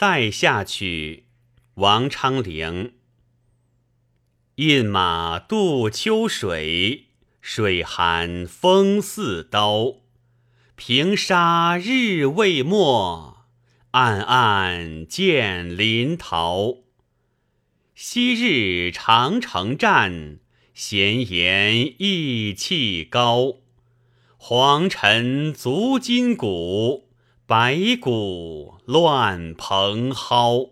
塞下曲，王昌龄。饮马渡秋水，水寒风似刀。平沙日未没，暗暗见林桃。昔日长城战，闲言意气高。黄尘足金骨，白骨乱蓬蒿。